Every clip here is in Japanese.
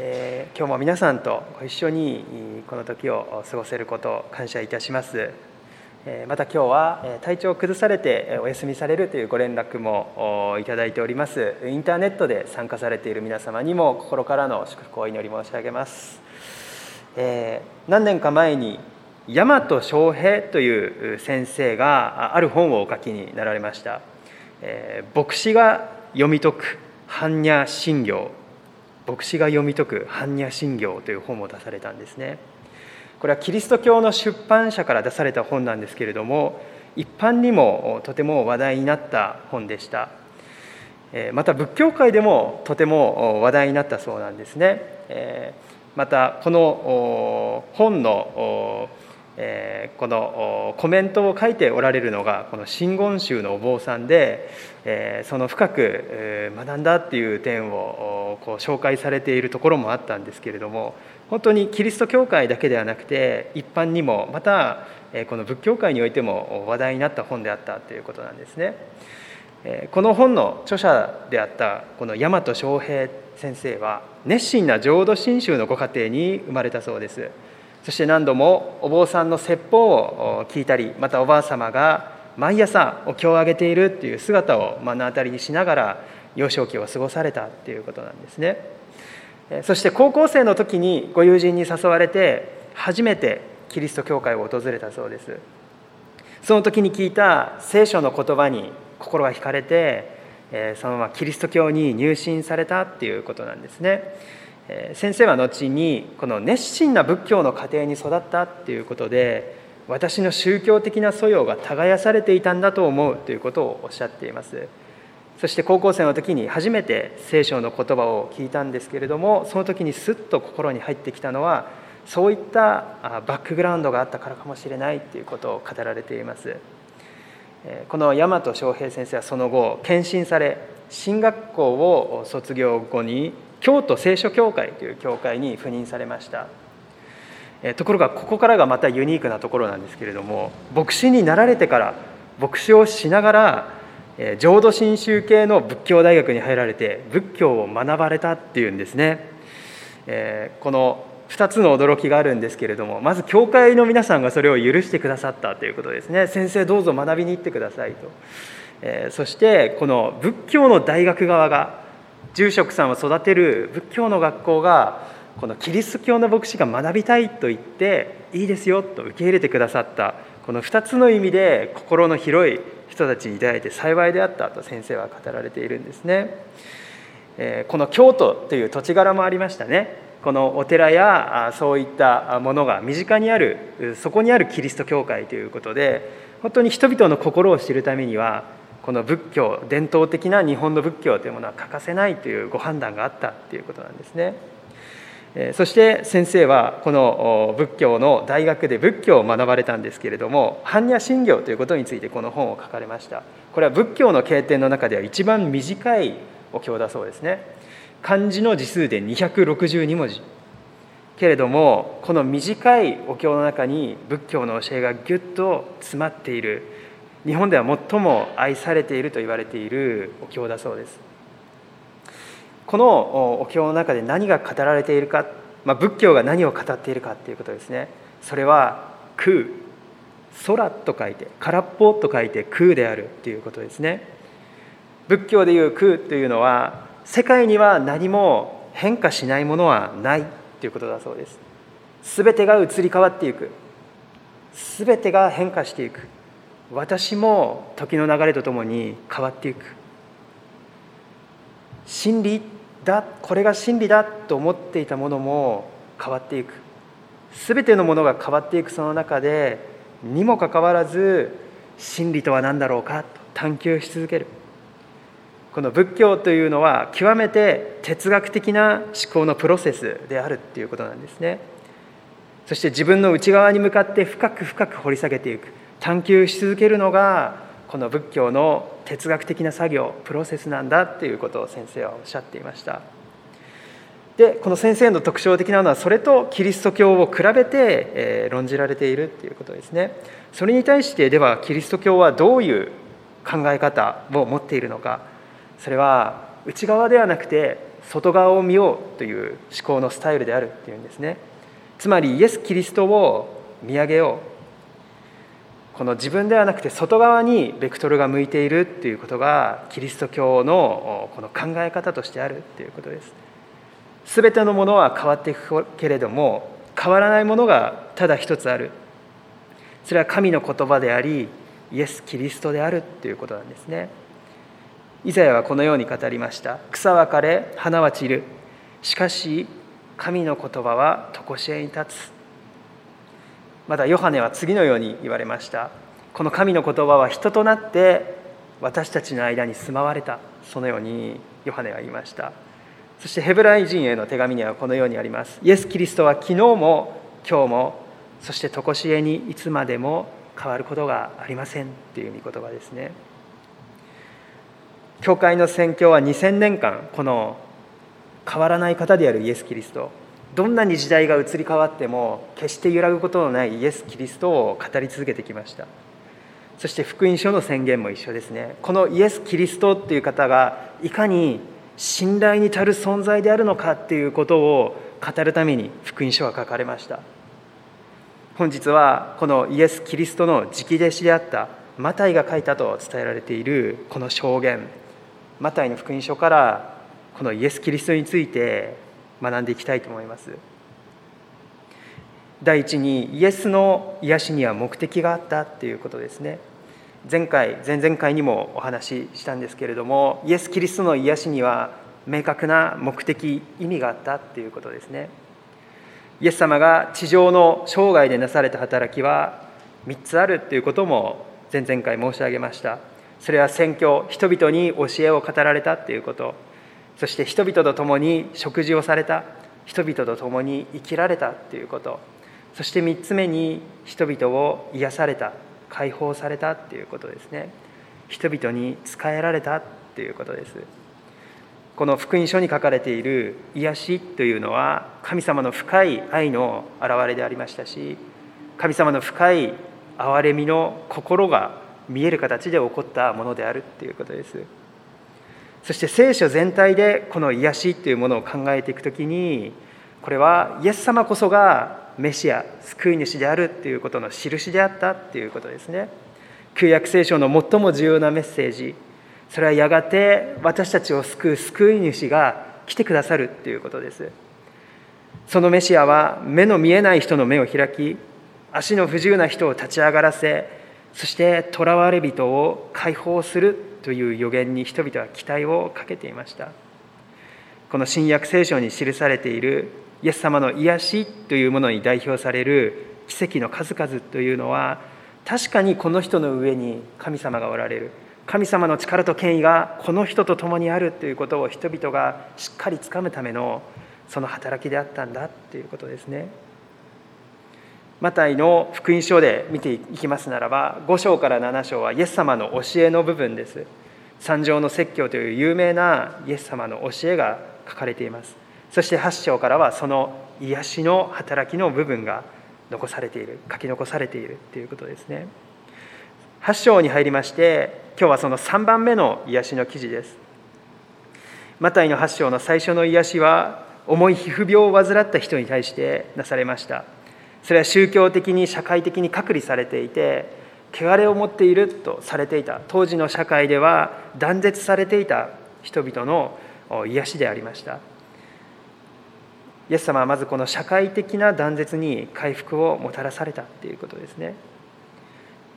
えー、今日も皆さんとご一緒にこの時を過ごせることを感謝いたします。えまた今日は体調を崩されてお休みされるというご連絡もいただいております。インターネットで参加されている皆様にも心からの祝福を祈り申し上げます、えー、何年か前に大和翔平という先生がある本をお書きになられました、え、牧師が読み解く般若心経。牧師が読み解く般若心経という本を出されたんですね。これはキリスト教の出版社から出された本なんですけれども一般にもとても話題になった本でした。また仏教界でもとても話題になったそうなんですね。またこの本のえ、このコメントを書いておられるのがこの真言宗のお坊さんで、え、その深く学んだっていう点をこう紹介されているところもあったんですけれども本当にキリスト教会だけではなくて一般にもまたこの仏教界においても話題になった本であったということなんですね。この本の著者であったこの大和翔平先生は熱心な浄土真宗のご家庭に生まれたそうです。そして何度もお坊さんの説法を聞いたりまたおばあ様が毎朝お経をあげているっていう姿を目の当たりにしながら幼少期を過ごされたっていうことなんですね。そして高校生の時にご友人に誘われて初めてキリスト教会を訪れたそうです。その時に聞いた聖書の言葉に心が惹かれてそのままキリスト教に入信されたっていうことなんですね。先生は後にこの熱心な仏教の家庭に育ったっていうことで私の宗教的な素養が耕されていたんだと思うということをおっしゃっています。そして高校生の時に初めて聖書の言葉を聞いたんですけれどもその時にすっと心に入ってきたのはそういったバックグラウンドがあったからかもしれないということを語られています。この大和翔平先生はその後献身され進学校を卒業後に京都聖書協会という教会に赴任されました。ところがここからがまたユニークなところなんですけれども牧師になられてから牧師をしながら浄土真宗系の仏教大学に入られて仏教を学ばれたっていうんですね。この2つの驚きがあるんですけれどもまず教会の皆さんがそれを許してくださったということですね。先生どうぞ学びに行ってくださいと。そしてこの仏教の大学側が住職さんを育てる仏教の学校がこのキリスト教の牧師が学びたいと言っていいですよと受け入れてくださったこの2つの意味で心の広い人たちに出会えて幸いであったと先生は語られているんですね。この京都という土地柄もありましたね。このお寺やそういったものが身近にあるそこにあるキリスト教会ということで本当に人々の心を知るためにはこの仏教伝統的な日本の仏教というものは欠かせないというご判断があったということなんですね。そして先生はこの仏教の大学で仏教を学ばれたんですけれども般若心経ということについてこの本を書かれました。これは仏教の経典の中では一番短いお経だそうですね。漢字の字数で262文字。けれどもこの短いお経の中に仏教の教えがぎゅっと詰まっている。日本では最も愛されていると言われているお経だそうです。このお経の中で何が語られているか、まあ、仏教が何を語っているかっていうことですね。それは空空と書いて空っぽと書いて空であるっていうことですね。仏教でいう空というのは世界には何も変化しないものはないということだそうです。全てが移り変わっていく。全てが変化していく。私も時の流れとともに変わっていく。真理だこれが真理だと思っていたものも変わっていく。全てのものが変わっていくその中でにもかかわらず真理とは何だろうかと探求し続ける。この仏教というのは極めて哲学的な思考のプロセスであるっていうことなんですね。そして自分の内側に向かって深く深く掘り下げていく。探求し続けるのがこの仏教の哲学的な作業プロセスなんだっていうことを先生はおっしゃっていました。でこの先生の特徴的なのはそれとキリスト教を比べて、え論じられているっていうことですね。それに対してではキリスト教はどういう考え方を持っているのか。それは内側ではなくて外側を見ようという思考のスタイルであるっていうんですね。つまりイエス・キリストを見上げよう。この自分ではなくて外側にベクトルが向いているっていうことがキリスト教のこの考え方としてあるっていうことです。全てのものは変わっていくけれども変わらないものがただ一つある。それは神の言葉でありイエス・キリストであるっていうことなんですね。イザヤはこのように語りました。草は枯れ花は散る。しかし神の言葉は常しえに立つ。またヨハネは次のように言われました。この神の言葉は人となって私たちの間に住まわれた。そのようにヨハネは言いました。そしてヘブライ人への手紙にはこのようにあります。イエス・キリストは昨日も今日もそして常しえにいつまでも変わることがありませんっていう御言葉ですね。教会の宣教は2000年間この変わらない方であるイエス・キリスト。どんなに時代が移り変わっても決して揺らぐことのないイエス・キリストを語り続けてきました。そして福音書の宣言も一緒ですね。このイエス・キリストっていう方がいかに信頼に足る存在であるのかっていうことを語るために福音書は書かれました。本日はこのイエス・キリストの直弟子であったマタイが書いたと伝えられているこの証言マタイの福音書からこのイエス・キリストについて学んでいきたいと思います。第一にイエスの癒しには目的があったっていうことですね。前回前々回にもお話ししたんですけれどもイエス・キリストの癒しには明確な目的意味があったっていうことですね。イエス様が地上の生涯でなされた働きは3つあるっていうことも前々回申し上げました。それは宣教人々に教えを語られたっていうこと。そして人々と共に食事をされた人々と共に生きられたっていうこと。そして3つ目に人々を癒された解放されたっていうことですね。人々に仕えられたっていうことです。この福音書に書かれている癒しというのは神様の深い愛の表れでありましたし神様の深い憐れみの心が見える形で起こったものであるっていうことです。そして聖書全体でこの癒しっていうものを考えていくときにこれはイエス様こそがメシア救い主であるっていうことの印であったっていうことですね。旧約聖書の最も重要なメッセージ。それはやがて私たちを救う救い主が来てくださるっていうことです。そのメシアは目の見えない人の目を開き足の不自由な人を立ち上がらせそして囚われ人を解放するという予言に人々は期待をかけていました。この新約聖書に記されているイエス様の癒しというものに代表される奇跡の数々というのは確かにこの人の上に神様がおられる。神様の力と権威がこの人と共にあるということを人々がしっかりつかむためのその働きであったんだということですね。マタイの福音書で見ていきますならば5章から7章はイエス様の教えの部分です。三条の説教という有名なイエス様の教えが書かれています。そして8章からはその癒しの働きの部分が残されている書き残されているということですね。8章に入りまして今日はその3番目の癒しの記事です。マタイの8章の最初の癒しは重い皮膚病を患った人に対してなされました。それは宗教的に社会的に隔離されていて汚れを持っているとされていた当時の社会では断絶されていた人々の癒しでありました。イエス様はまずこの社会的な断絶に回復をもたらされたということですね。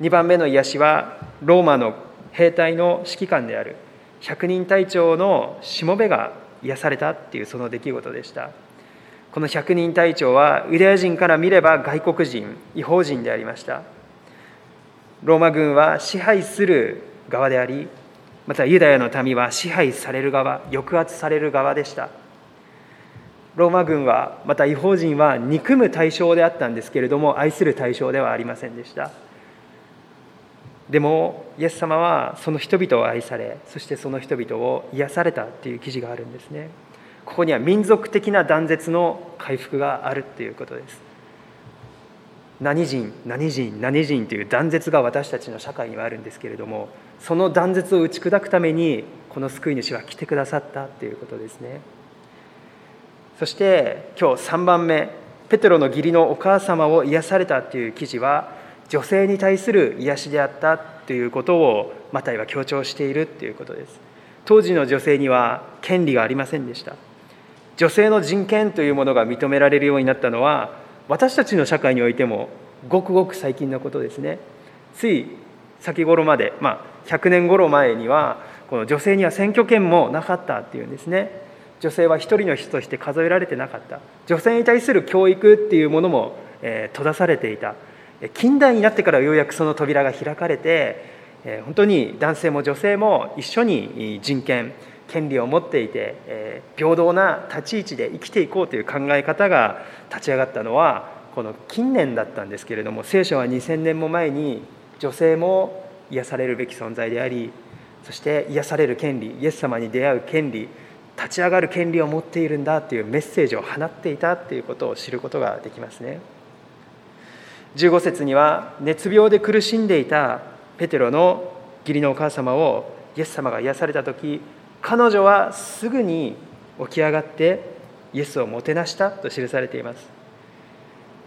2番目の癒しはローマの兵隊の指揮官である百人隊長のしもべが癒されたっていうその出来事でした。この百人隊長はユダヤ人から見れば外国人違法人でありました。ローマ軍は支配する側でありまたユダヤの民は支配される側抑圧される側でした。ローマ軍はまた違法人は憎む対象であったんですけれども愛する対象ではありませんでした。でもイエス様はその人々を愛されそしてその人々を癒されたっていう記事があるんですね。ここには民族的な断絶の回復があるっていうことです。何人何人何人という断絶が私たちの社会にはあるんですけれどもその断絶を打ち砕くためにこの救い主は来てくださったっていうことですね。そして今日3番目ペテロの義理のお母様を癒されたという記事は女性に対する癒しであったということをマタイは強調しているということです。当時の女性には権利がありませんでした。女性の人権というものが認められるようになったのは私たちの社会においてもごくごく最近のことですね。つい先頃まで、まあ、100年頃前にはこの女性には選挙権もなかったっていうんですね。女性は一人の人として数えられてなかった。女性に対する教育っていうものも、えー、閉ざされていた。近代になってからようやくその扉が開かれて、えー、本当に男性も女性も一緒に人権権利を持っていて、え、平等な立ち位置で生きていこうという考え方が立ち上がったのはこの近年だったんですけれども聖書は2000年も前に女性も癒されるべき存在でありそして癒される権利イエス様に出会う権利立ち上がる権利を持っているんだというメッセージを放っていたということを知ることができますね。15節には熱病で苦しんでいたペテロの義理のお母様をイエス様が癒された時彼女はすぐに起き上がってイエスをもてなしたと記されています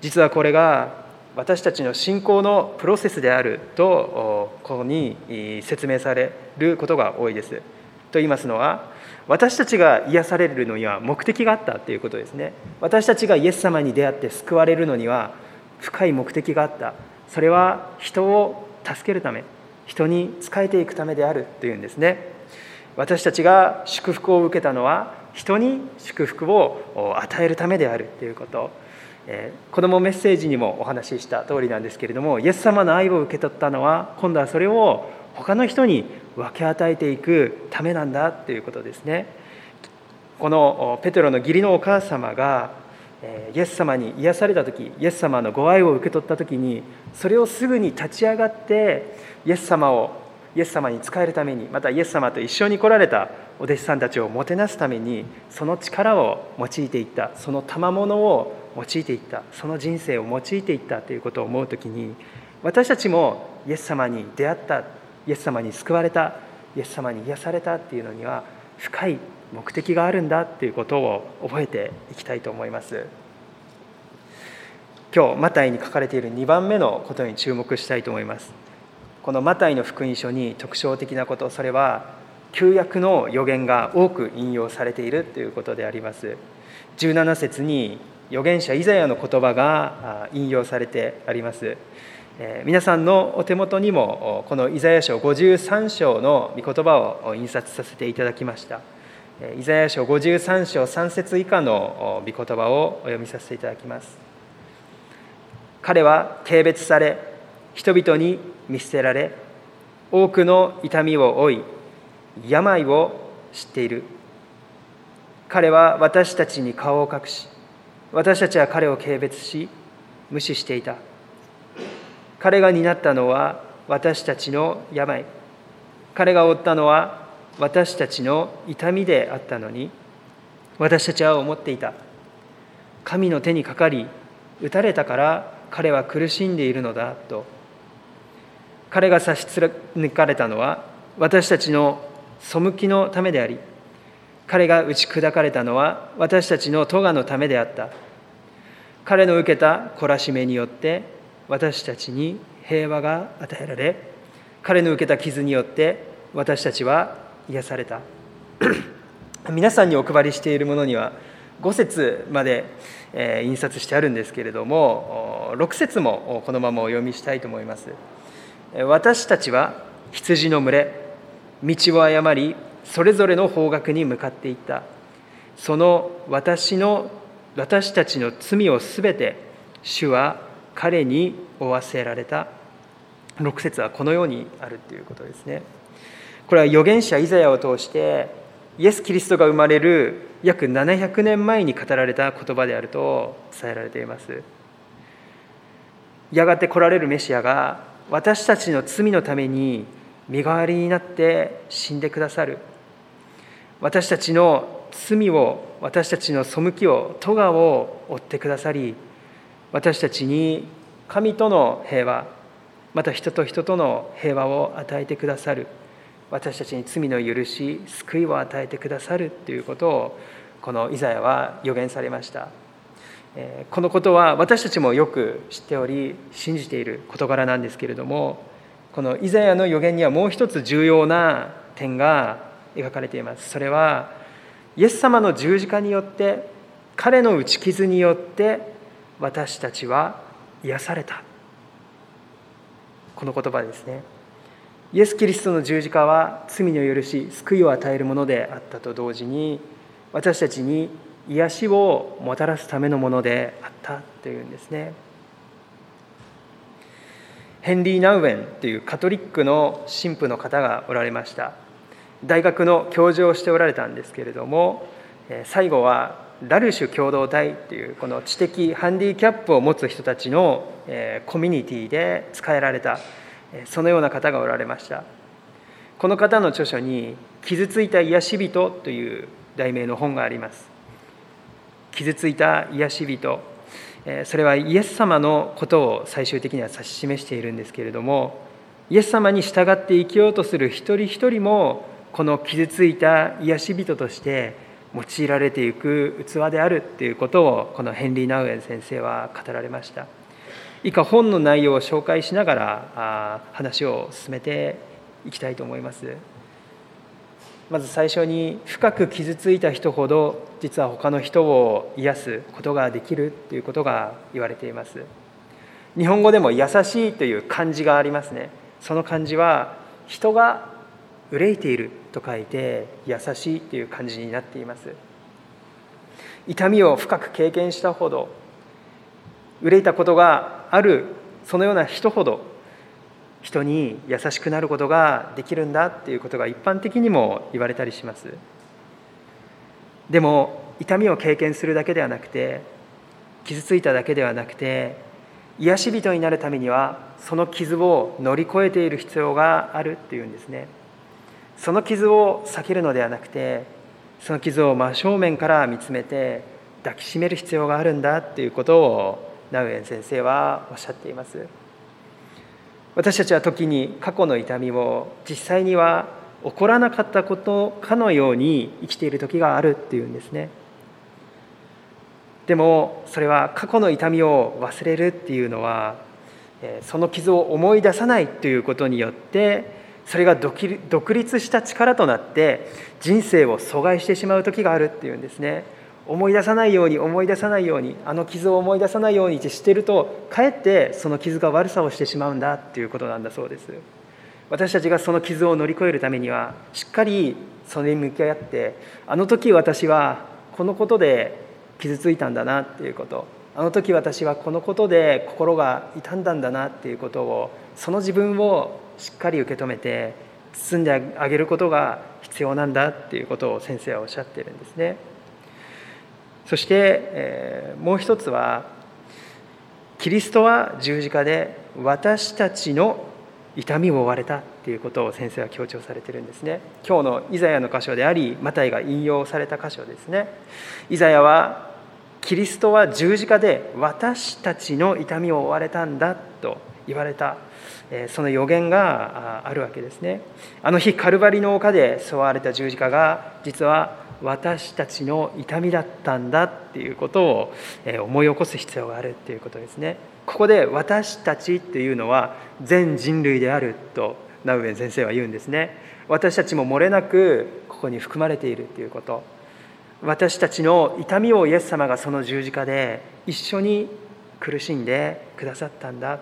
実はこれが私たちの信仰のプロセスであるとここに説明されることが多いです。と言いますのは私たちが癒されるのには目的があったということですね。私たちがイエス様に出会って救われるのには深い目的があった。それは人を助けるため人に仕えていくためであるというんですね。私たちが祝福を受けたのは人に祝福を与えるためであるということ。え、子どもメッセージにもお話しした通りなんですけれどもイエス様の愛を受け取ったのは今度はそれを他の人に分け与えていくためなんだということですねこのペテロの義理のお母様がイエス様に癒された時イエス様のご愛を受け取った時にそれをすぐに立ち上がってイエス様をイエス様に仕えるためにまたイエス様と一緒に来られたお弟子さんたちをもてなすためにその力を用いていったその賜物を用いていったその人生を用いていったということを思う時に私たちもイエス様に出会ったイエス様に救われたイエス様に癒されたっていうのには深い目的があるんだっていうことを覚えていきたいと思います。今日マタイに書かれている2番目のことに注目したいと思います。このマタイの福音書に特徴的なことそれは旧約の予言が多く引用されているということであります。17節に預言者イザヤの言葉が引用されてあります。皆さんのお手元にもこのイザヤ書53章の御言葉を印刷させていただきました。イザヤ書53章3節以下の御言葉をお読みさせていただきます。彼は軽蔑され人々に見捨てられ多くの痛みを負い病を知っている。彼は私たちに顔を隠し私たちは彼を軽蔑し無視していた。彼が担ったのは私たちの病。彼が負ったのは私たちの痛みであったのに私たちは思っていた。神の手にかかり打たれたから彼は苦しんでいるのだと。彼が差し貫かれたのは私たちの背きのためであり彼が打ち砕かれたのは私たちの咎のためであった彼の受けた懲らしめによって私たちに平和が与えられ彼の受けた傷によって私たちは癒された 皆さんにお配りしているものには5節まで印刷してあるんですけれども6節もこのままお読みしたいと思います。私たちは羊の群れ道を誤りそれぞれの方角に向かっていった。その私の私たちの罪をすべて主は彼に負わせられた。6節はこのようにあるということですね。これは預言者イザヤを通してイエス・キリストが生まれる約700年前に語られた言葉であると伝えられています。やがて来られるメシアが私たちの罪のために身代わりになって死んでくださる。私たちの罪を私たちの背きを咎を負ってくださり私たちに神との平和また人と人との平和を与えてくださる。私たちに罪の許し救いを与えてくださるということをこのイザヤは予言されました。このことは私たちもよく知っており信じている事柄なんですけれどもこのイザヤの予言にはもう一つ重要な点が描かれています。それはイエス様の十字架によって彼の打ち傷によって私たちは癒された。この言葉ですね。イエス・キリストの十字架は罪の許し救いを与えるものであったと同時に私たちに癒しをもたらすためのものであったというんですね。ヘンリー・ナウェンというカトリックの神父の方がおられました。大学の教授をしておられたんですけれども最後はラルシュ共同体というこの知的ハンディキャップを持つ人たちのコミュニティで使えられたそのような方がおられました。この方の著書に「傷ついた癒し人」という題名の本があります。傷ついた癒し人。それはイエス様のことを最終的には指し示しているんですけれどもイエス様に従って生きようとする一人一人もこの傷ついた癒し人として用いられていく器であるっていうことをこのヘンリー・ナウエン先生は語られました。以下本の内容を紹介しながら話を進めていきたいと思います。まず最初に深く傷ついた人ほど実は他の人を癒すことができるということが言われています。日本語でも優しいという漢字がありますね。その漢字は人が憂いていると書いて優しいという感じになっています。痛みを深く経験したほど憂いたことがあるそのような人ほど人に優しくなることができるんだっていうことが一般的にも言われたりします。でも痛みを経験するだけではなくて傷ついただけではなくて癒し人になるためにはその傷を乗り越えている必要があるっていうんですね。その傷を避けるのではなくてその傷を真正面から見つめて抱きしめる必要があるんだっていうことをナウエン先生はおっしゃっています。私たちは時に過去の痛みを実際には起こらなかったことかのように生きている時があるっていうんですね。でもそれは過去の痛みを忘れるっていうのはその傷を思い出さないということによってそれが独立した力となって人生を阻害してしまう時があるっていうんですね。思い出さないように思い出さないようにあの傷を思い出さないようにしてるとかえってその傷が悪さをしてしまうんだっていうことなんだそうです。私たちがその傷を乗り越えるためにはしっかりそれに向き合ってあの時私はこのことで傷ついたんだなっていうこと。あの時私はこのことで心が痛んだんだなっていうことをその自分をしっかり受け止めて包んであげることが必要なんだっていうことを先生はおっしゃってるんですね。そして、えー、もう一つはキリストは十字架で私たちの痛みを負われたっていうことを先生は強調されてるんですね。今日のイザヤの箇所でありマタイが引用された箇所ですね。イザヤはキリストは十字架で私たちの痛みを負われたんだと言われたその予言があるわけですね。あの日カルバリの丘で沿われた十字架が実は私たちの痛みだったんだっていうことを思い起こす必要があるっていうことですね。ここで私たちっていうのは全人類であるとナウエン先生は言うんですね。私たちも漏れなくここに含まれているっていうこと。私たちの痛みをイエス様がその十字架で一緒に苦しんでくださったんだ。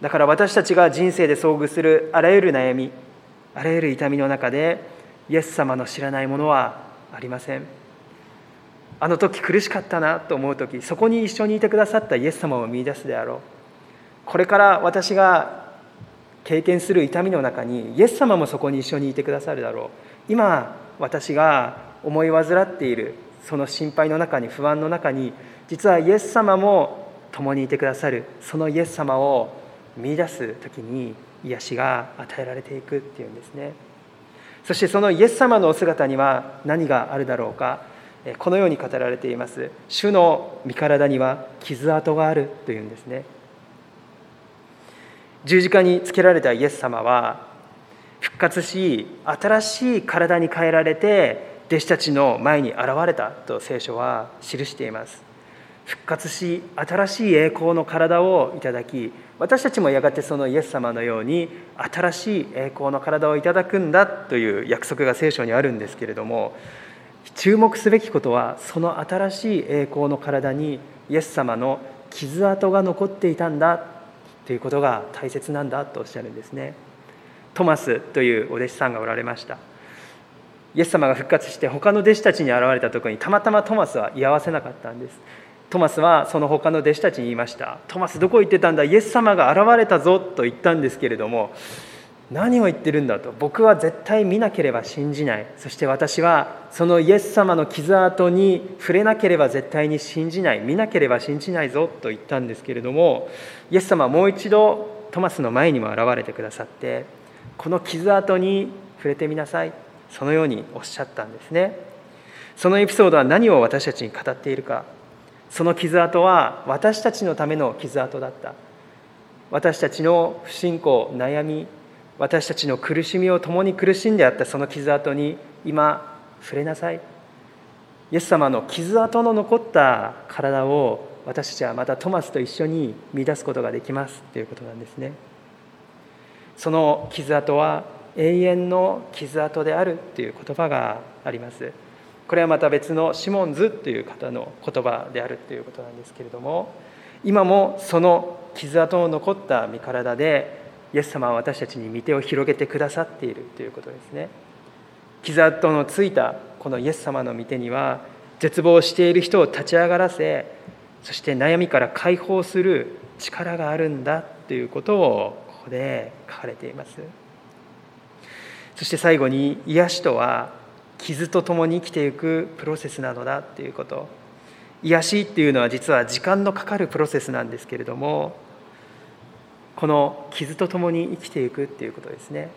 だから私たちが人生で遭遇するあらゆる悩みあらゆる痛みの中でイエス様の知らないものはありません。あの時苦しかったなと思う時そこに一緒にいてくださったイエス様を見いだすであろう。これから私が経験する痛みの中にイエス様もそこに一緒にいてくださるだろう。今私が思い患っているその心配の中に不安の中に実はイエス様も共にいてくださるそのイエス様を見出す時に癒しが与えられていくっていうんですね。そしてそのイエス様のお姿には何があるだろうかこのように語られています。主の身体には傷跡があるというんですね。十字架につけられたイエス様は復活し新しい体に変えられて弟子たちの前に現れたと聖書は記しています。復活し新しい栄光の体をいただき私たちもやがてそのイエス様のように新しい栄光の体をいただくんだという約束が聖書にあるんですけれども注目すべきことはその新しい栄光の体にイエス様の傷跡が残っていたんだということが大切なんだとおっしゃるんですね。トマスというお弟子さんがおられました。イエス様が復活して他の弟子たちに現れたところにたまたまトマスは居合わせなかったんです。トマスはその他の弟子たちに言いました「トマスどこ行ってたんだ？イエス様が現れたぞ」と言ったんですけれども何を言ってるんだと。僕は絶対見なければ信じない。そして私はそのイエス様の傷跡に触れなければ絶対に信じない。見なければ信じないぞと言ったんですけれどもイエス様はもう一度トマスの前にも現れてくださってこの傷跡に触れてみなさい。そのようにおっしゃったんですね。そのエピソードは何を私たちに語っているか。その傷跡は私たちのための傷跡だった。私たちの不信仰悩み私たちの苦しみを共に苦しんであった。その傷跡に今触れなさい。イエス様の傷跡の残った体を私たちはまたトマスと一緒に見出すことができます。ということなんですね。その傷跡は永遠の傷跡である。という言葉があります。これはまた別のシモンズという方の言葉であるということなんですけれども今もその傷跡の残った身体でイエス様は私たちに御手を広げてくださっているということですね。傷跡のついたこのイエス様の御手には絶望している人を立ち上がらせそして悩みから解放する力があるんだということをここで書かれています。そして最後に癒しとは傷とともに生きていくプロセスなのだっていうこと。癒しっていうのは実は時間のかかるプロセスなんですけれどもこの傷とともに生きていくっていうことですね。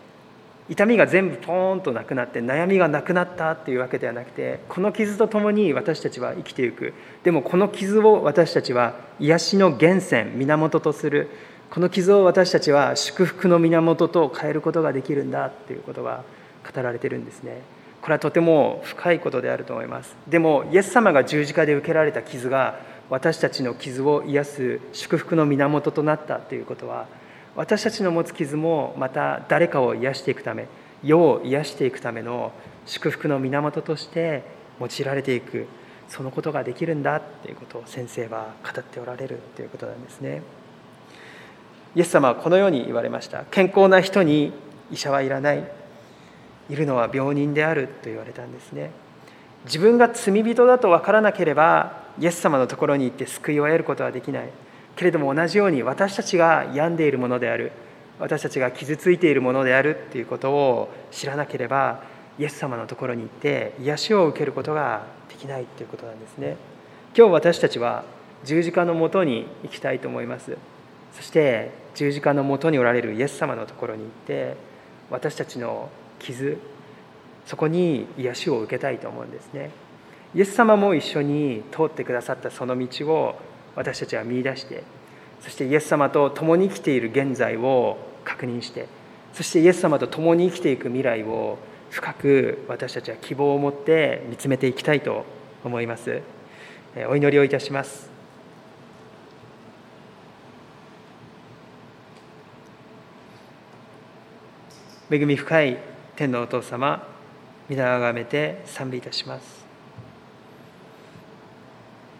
痛みが全部ポーンとなくなって悩みがなくなったっていうわけではなくてこの傷とともに私たちは生きていく。でもこの傷を私たちは癒しの源泉源とする。この傷を私たちは祝福の源と変えることができるんだっていうことが語られてるんですね。これはとても深いことであると思います。でもイエス様が十字架で受けられた傷が私たちの傷を癒す祝福の源となったということは私たちの持つ傷もまた誰かを癒していくため世を癒していくための祝福の源として用いられていくそのことができるんだということを先生は語っておられるということなんですね。イエス様はこのように言われました。健康な人に医者はいらない。いるのは病人であると言われたんですね。自分が罪人だと分からなければイエス様のところに行って救いを得ることはできない。けれども同じように私たちが病んでいるものである私たちが傷ついているものであるっていうことを知らなければイエス様のところに行って癒しを受けることができないということなんですね。今日私たちは十字架のもとに行きたいと思います。そして十字架のもとにおられるイエス様のところに行って私たちの傷そこに癒しを受けたいと思うんですね。イエス様も一緒に通ってくださったその道を私たちは見いだしてそしてイエス様と共に生きている現在を確認してそしてイエス様と共に生きていく未来を深く私たちは希望を持って見つめていきたいと思います。お祈りをいたします。恵み深い天のお父様皆をあがめて賛美いたします。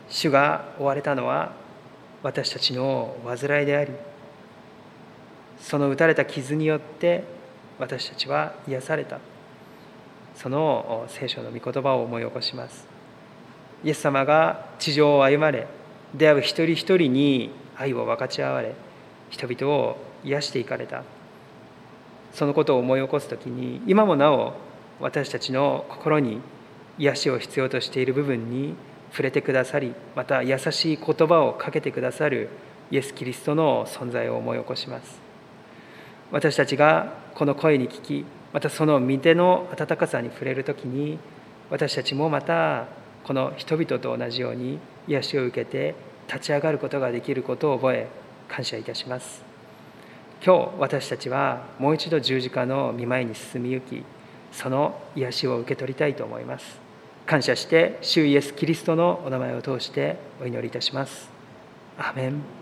主が追われたのは私たちの患いでありその打たれた傷によって私たちは癒された。その聖書の御言葉を思い起こします。イエス様が地上を歩まれ出会う一人一人に愛を分かち合われ人々を癒していかれた。そのことを思い起こす時に今もなお私たちの心に癒しを必要としている部分に触れてくださりまた優しい言葉をかけてくださるイエス・キリストの存在を思い起こします。私たちがこの声に聞きまたその御手の温かさに触れる時に私たちもまたこの人々と同じように癒しを受けて立ち上がることができることを覚え感謝いたします。今日私たちはもう一度十字架の見舞いに進みゆきその癒しを受け取りたいと思います。感謝して主イエス・キリストのお名前を通してお祈りいたします。アメン。